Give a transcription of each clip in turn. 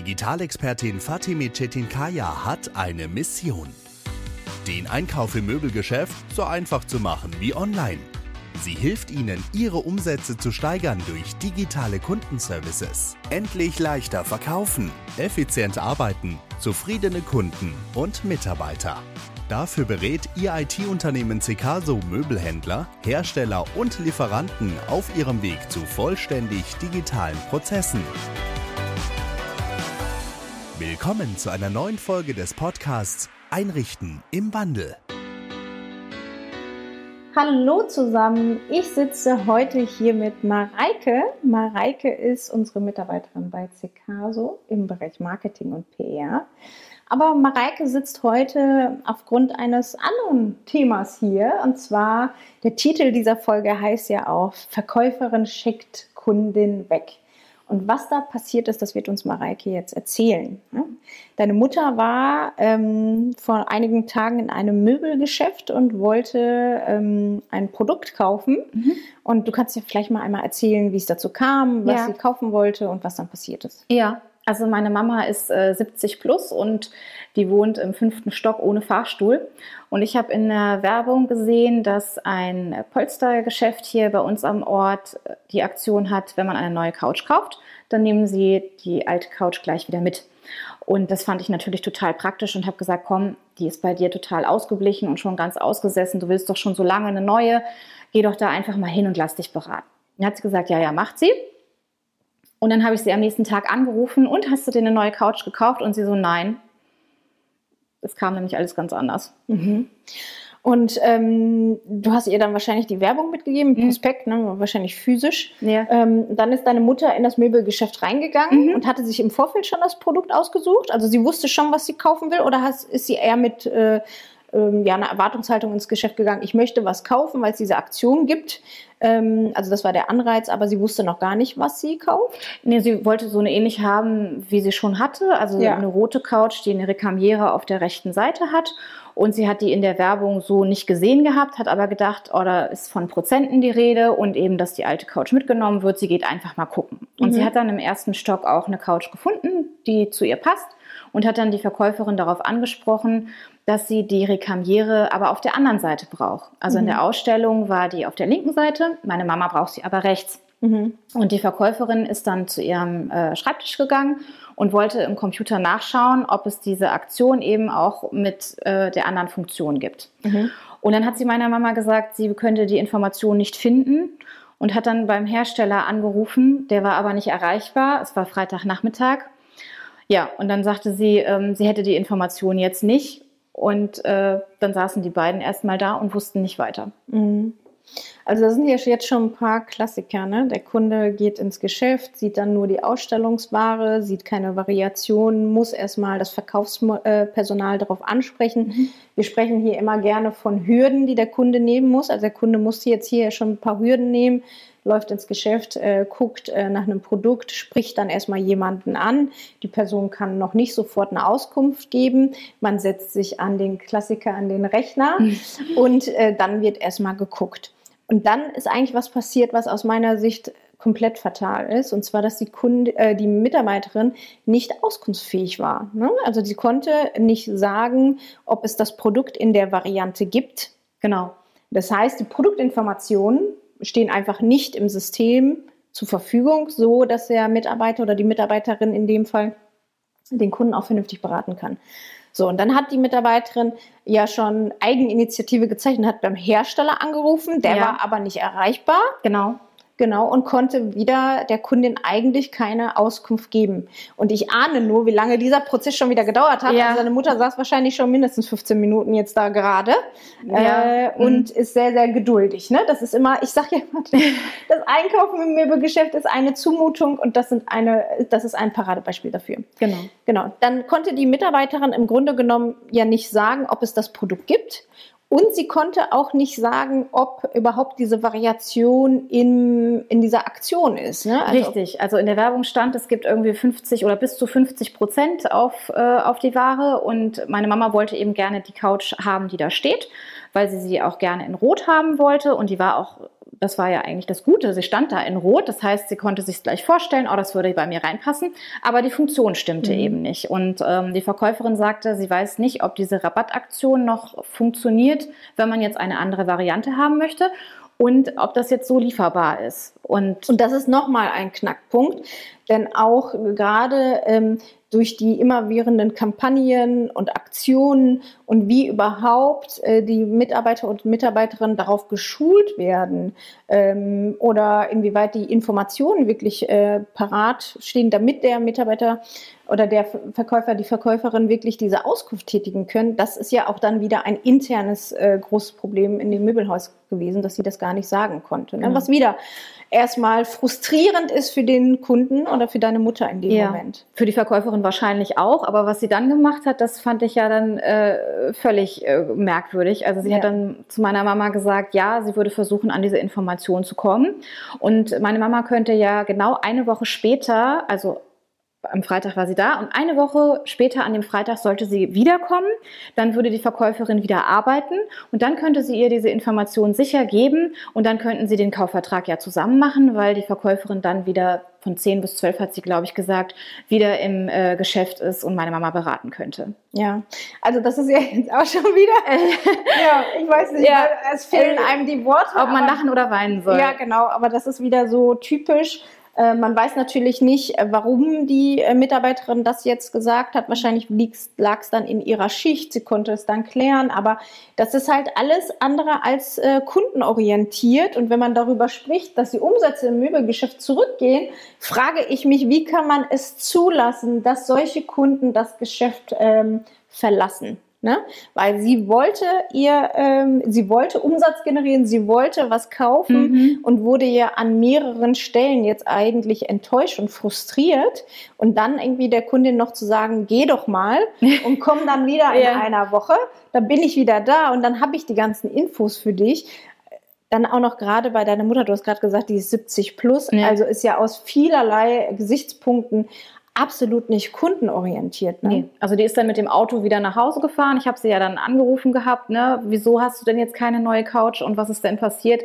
Digitalexpertin Fatime Çetinkaya hat eine Mission. Den Einkauf im Möbelgeschäft so einfach zu machen wie online. Sie hilft Ihnen, Ihre Umsätze zu steigern durch digitale Kundenservices. Endlich leichter verkaufen, effizient arbeiten, zufriedene Kunden und Mitarbeiter. Dafür berät Ihr IT-Unternehmen Cecaso Möbelhändler, Hersteller und Lieferanten auf ihrem Weg zu vollständig digitalen Prozessen. Willkommen zu einer neuen Folge des Podcasts Einrichten im Wandel. Hallo zusammen, ich sitze heute hier mit Mareike. Mareike ist unsere Mitarbeiterin bei Cecaso im Bereich Marketing und PR. Aber Mareike sitzt heute aufgrund eines anderen Themas hier. Und zwar, der Titel dieser Folge heißt ja auch Verkäuferin schickt Kundin weg. Und was da passiert ist, das wird uns Mareike jetzt erzählen. Deine Mutter war ähm, vor einigen Tagen in einem Möbelgeschäft und wollte ähm, ein Produkt kaufen. Mhm. Und du kannst ja vielleicht mal einmal erzählen, wie es dazu kam, was ja. sie kaufen wollte und was dann passiert ist. Ja, also meine Mama ist äh, 70 plus und die wohnt im fünften Stock ohne Fahrstuhl. Und ich habe in der Werbung gesehen, dass ein Polstergeschäft hier bei uns am Ort äh, die Aktion hat, wenn man eine neue Couch kauft, dann nehmen sie die alte Couch gleich wieder mit. Und das fand ich natürlich total praktisch und habe gesagt, komm, die ist bei dir total ausgeblichen und schon ganz ausgesessen. Du willst doch schon so lange eine neue. Geh doch da einfach mal hin und lass dich beraten. Dann hat sie gesagt, ja, ja, macht sie. Und dann habe ich sie am nächsten Tag angerufen und hast du dir eine neue Couch gekauft? Und sie so, nein. Es kam nämlich alles ganz anders. Mhm. Und ähm, du hast ihr dann wahrscheinlich die Werbung mitgegeben, mhm. Prospekt, ne, wahrscheinlich physisch. Ja. Ähm, dann ist deine Mutter in das Möbelgeschäft reingegangen mhm. und hatte sich im Vorfeld schon das Produkt ausgesucht. Also sie wusste schon, was sie kaufen will, oder hast, ist sie eher mit äh, ähm, ja, eine Erwartungshaltung ins Geschäft gegangen, ich möchte was kaufen, weil es diese Aktion gibt. Ähm, also das war der Anreiz, aber sie wusste noch gar nicht, was sie kauft. Nee, sie wollte so eine ähnlich haben, wie sie schon hatte. Also ja. eine rote Couch, die eine Rekamiere auf der rechten Seite hat. Und sie hat die in der Werbung so nicht gesehen gehabt, hat aber gedacht, oh, da ist von Prozenten die Rede und eben, dass die alte Couch mitgenommen wird. Sie geht einfach mal gucken. Und mhm. sie hat dann im ersten Stock auch eine Couch gefunden, die zu ihr passt und hat dann die Verkäuferin darauf angesprochen, dass sie die Rekamiere aber auf der anderen Seite braucht. Also mhm. in der mhm. Ausstellung war die auf der linken Seite, meine Mama braucht sie aber rechts. Mhm. Und die Verkäuferin ist dann zu ihrem äh, Schreibtisch gegangen und wollte im Computer nachschauen, ob es diese Aktion eben auch mit äh, der anderen Funktion gibt. Mhm. Und dann hat sie meiner Mama gesagt, sie könnte die Information nicht finden und hat dann beim Hersteller angerufen. Der war aber nicht erreichbar. Es war Freitagnachmittag. Ja, und dann sagte sie, ähm, sie hätte die Information jetzt nicht. Und äh, dann saßen die beiden erstmal da und wussten nicht weiter. Mhm. Also da sind ja jetzt schon ein paar Klassiker. Ne? Der Kunde geht ins Geschäft, sieht dann nur die Ausstellungsware, sieht keine Variationen, muss erstmal das Verkaufspersonal darauf ansprechen. Mhm. Wir sprechen hier immer gerne von Hürden, die der Kunde nehmen muss. Also der Kunde musste jetzt hier schon ein paar Hürden nehmen läuft ins Geschäft, äh, guckt äh, nach einem Produkt, spricht dann erstmal jemanden an. Die Person kann noch nicht sofort eine Auskunft geben. Man setzt sich an den Klassiker, an den Rechner und äh, dann wird erstmal geguckt. Und dann ist eigentlich was passiert, was aus meiner Sicht komplett fatal ist, und zwar, dass die, Kunde, äh, die Mitarbeiterin nicht auskunftsfähig war. Ne? Also sie konnte nicht sagen, ob es das Produkt in der Variante gibt. Genau. Das heißt, die Produktinformationen stehen einfach nicht im System zur Verfügung, so dass der Mitarbeiter oder die Mitarbeiterin in dem Fall den Kunden auch vernünftig beraten kann. So, und dann hat die Mitarbeiterin ja schon Eigeninitiative gezeichnet, hat beim Hersteller angerufen, der ja. war aber nicht erreichbar. Genau. Genau, und konnte wieder der Kundin eigentlich keine Auskunft geben. Und ich ahne nur, wie lange dieser Prozess schon wieder gedauert hat. Ja. Also seine Mutter saß wahrscheinlich schon mindestens 15 Minuten jetzt da gerade ja. äh, und mhm. ist sehr, sehr geduldig. Ne? Das ist immer, ich sage ja immer, das Einkaufen im Möbelgeschäft ist eine Zumutung und das, sind eine, das ist ein Paradebeispiel dafür. Genau. Genau. Dann konnte die Mitarbeiterin im Grunde genommen ja nicht sagen, ob es das Produkt gibt und sie konnte auch nicht sagen, ob überhaupt diese Variation in, in dieser Aktion ist. Ne? Also Richtig. Also in der Werbung stand, es gibt irgendwie 50 oder bis zu 50 Prozent auf, äh, auf die Ware. Und meine Mama wollte eben gerne die Couch haben, die da steht, weil sie sie auch gerne in Rot haben wollte. Und die war auch das war ja eigentlich das Gute. Sie stand da in Rot, das heißt, sie konnte sich gleich vorstellen, oh, das würde bei mir reinpassen, aber die Funktion stimmte mhm. eben nicht. Und ähm, die Verkäuferin sagte, sie weiß nicht, ob diese Rabattaktion noch funktioniert, wenn man jetzt eine andere Variante haben möchte und ob das jetzt so lieferbar ist. Und, und das ist nochmal ein Knackpunkt, denn auch gerade ähm, durch die immerwährenden Kampagnen und Aktionen und wie überhaupt äh, die Mitarbeiter und Mitarbeiterinnen darauf geschult werden ähm, oder inwieweit die Informationen wirklich äh, parat stehen, damit der Mitarbeiter oder der Verkäufer, die Verkäuferin wirklich diese Auskunft tätigen können. Das ist ja auch dann wieder ein internes äh, großes Problem in dem Möbelhaus gewesen, dass sie das gar nicht sagen konnte. Ne? Genau. Was wieder erstmal frustrierend ist für den Kunden oder für deine Mutter in dem ja, Moment. Für die Verkäuferin wahrscheinlich auch, aber was sie dann gemacht hat, das fand ich ja dann äh, völlig äh, merkwürdig. Also sie ja. hat dann zu meiner Mama gesagt, ja, sie würde versuchen, an diese Information zu kommen. Und meine Mama könnte ja genau eine Woche später, also am Freitag war sie da und eine Woche später an dem Freitag sollte sie wiederkommen. Dann würde die Verkäuferin wieder arbeiten und dann könnte sie ihr diese Information sicher geben und dann könnten sie den Kaufvertrag ja zusammen machen, weil die Verkäuferin dann wieder von 10 bis 12 hat sie, glaube ich, gesagt, wieder im äh, Geschäft ist und meine Mama beraten könnte. Ja, also das ist ja jetzt auch schon wieder, ja, ich weiß nicht, ja, es fehlen einem die Worte. Ob man lachen oder weinen soll. Ja, genau, aber das ist wieder so typisch äh, man weiß natürlich nicht, äh, warum die äh, Mitarbeiterin das jetzt gesagt hat. Wahrscheinlich lag es dann in ihrer Schicht. Sie konnte es dann klären. Aber das ist halt alles andere als äh, kundenorientiert. Und wenn man darüber spricht, dass die Umsätze im Möbelgeschäft zurückgehen, frage ich mich, wie kann man es zulassen, dass solche Kunden das Geschäft ähm, verlassen? Ne? Weil sie wollte ihr, ähm, sie wollte Umsatz generieren, sie wollte was kaufen mhm. und wurde ja an mehreren Stellen jetzt eigentlich enttäuscht und frustriert. Und dann irgendwie der Kundin noch zu sagen, geh doch mal und komm dann wieder in ja. einer Woche, dann bin ich wieder da und dann habe ich die ganzen Infos für dich dann auch noch gerade bei deiner Mutter, du hast gerade gesagt, die ist 70 plus, ja. also ist ja aus vielerlei Gesichtspunkten absolut nicht kundenorientiert. Ne? Nee. Also die ist dann mit dem Auto wieder nach Hause gefahren. Ich habe sie ja dann angerufen gehabt, ne? Wieso hast du denn jetzt keine neue Couch und was ist denn passiert?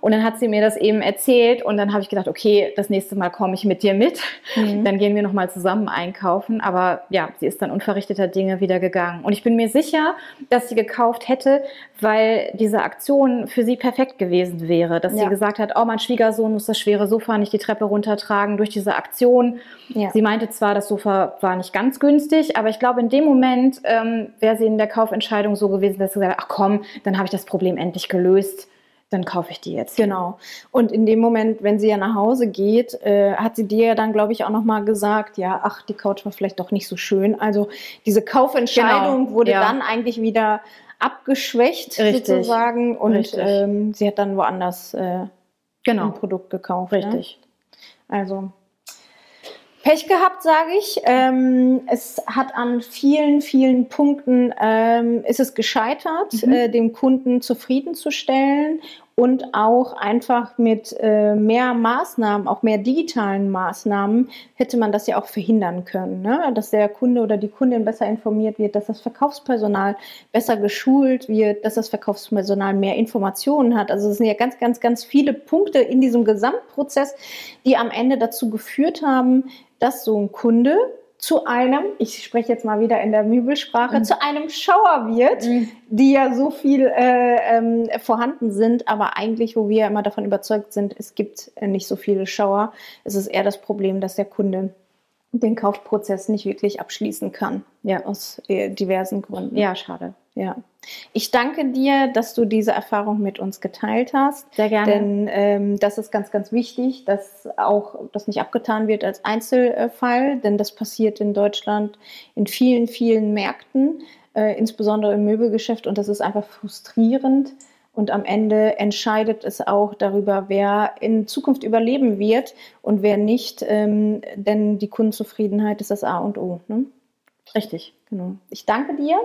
Und dann hat sie mir das eben erzählt und dann habe ich gedacht, okay, das nächste Mal komme ich mit dir mit. Mhm. Dann gehen wir nochmal zusammen einkaufen. Aber ja, sie ist dann unverrichteter Dinge wieder gegangen. Und ich bin mir sicher, dass sie gekauft hätte, weil diese Aktion für sie perfekt gewesen wäre. Dass ja. sie gesagt hat, oh, mein Schwiegersohn muss das schwere Sofa nicht die Treppe runtertragen durch diese Aktion. Ja. Sie meinte zwar, das Sofa war nicht ganz günstig, aber ich glaube, in dem Moment ähm, wäre sie in der Kaufentscheidung so gewesen, dass sie gesagt hat, ach komm, dann habe ich das Problem endlich gelöst dann kaufe ich die jetzt. Genau. Und in dem Moment, wenn sie ja nach Hause geht, äh, hat sie dir ja dann, glaube ich, auch nochmal gesagt, ja, ach, die Couch war vielleicht doch nicht so schön. Also diese Kaufentscheidung genau. wurde ja. dann eigentlich wieder abgeschwächt Richtig. sozusagen und ähm, sie hat dann woanders äh, genau. ein Produkt gekauft. Ne? Richtig. Ne? Also Pech gehabt, sage ich. Ähm, es hat an vielen, vielen Punkten ähm, ist es gescheitert, mhm. äh, dem Kunden zufriedenzustellen und auch einfach mit äh, mehr Maßnahmen, auch mehr digitalen Maßnahmen, hätte man das ja auch verhindern können, ne? dass der Kunde oder die Kundin besser informiert wird, dass das Verkaufspersonal besser geschult wird, dass das Verkaufspersonal mehr Informationen hat. Also es sind ja ganz, ganz, ganz viele Punkte in diesem Gesamtprozess, die am Ende dazu geführt haben, dass so ein Kunde zu einem, ich spreche jetzt mal wieder in der Möbelsprache, mhm. zu einem Schauer wird, mhm. die ja so viel äh, ähm, vorhanden sind, aber eigentlich, wo wir immer davon überzeugt sind, es gibt äh, nicht so viele Schauer. Es ist eher das Problem, dass der Kunde den Kaufprozess nicht wirklich abschließen kann. Ja, aus äh, diversen Gründen. Ja, schade. Ja. Ich danke dir, dass du diese Erfahrung mit uns geteilt hast. Sehr gerne. Denn ähm, das ist ganz, ganz wichtig, dass auch das nicht abgetan wird als Einzelfall, denn das passiert in Deutschland in vielen, vielen Märkten, äh, insbesondere im Möbelgeschäft und das ist einfach frustrierend. Und am Ende entscheidet es auch darüber, wer in Zukunft überleben wird und wer nicht. Ähm, denn die Kundenzufriedenheit ist das A und O. Ne? Richtig. Genau. Ich danke dir.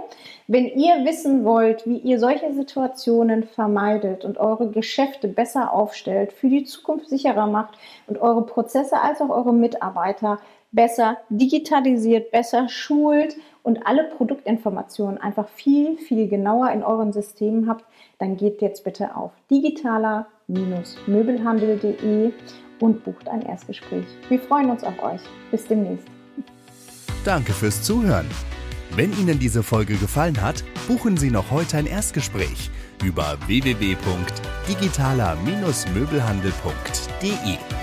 Wenn ihr wissen wollt, wie ihr solche Situationen vermeidet und eure Geschäfte besser aufstellt, für die Zukunft sicherer macht und eure Prozesse als auch eure Mitarbeiter besser digitalisiert, besser schult und alle Produktinformationen einfach viel, viel genauer in euren Systemen habt, dann geht jetzt bitte auf digitaler-möbelhandel.de und bucht ein Erstgespräch. Wir freuen uns auf euch. Bis demnächst. Danke fürs Zuhören. Wenn Ihnen diese Folge gefallen hat, buchen Sie noch heute ein Erstgespräch über www.digitaler-möbelhandel.de.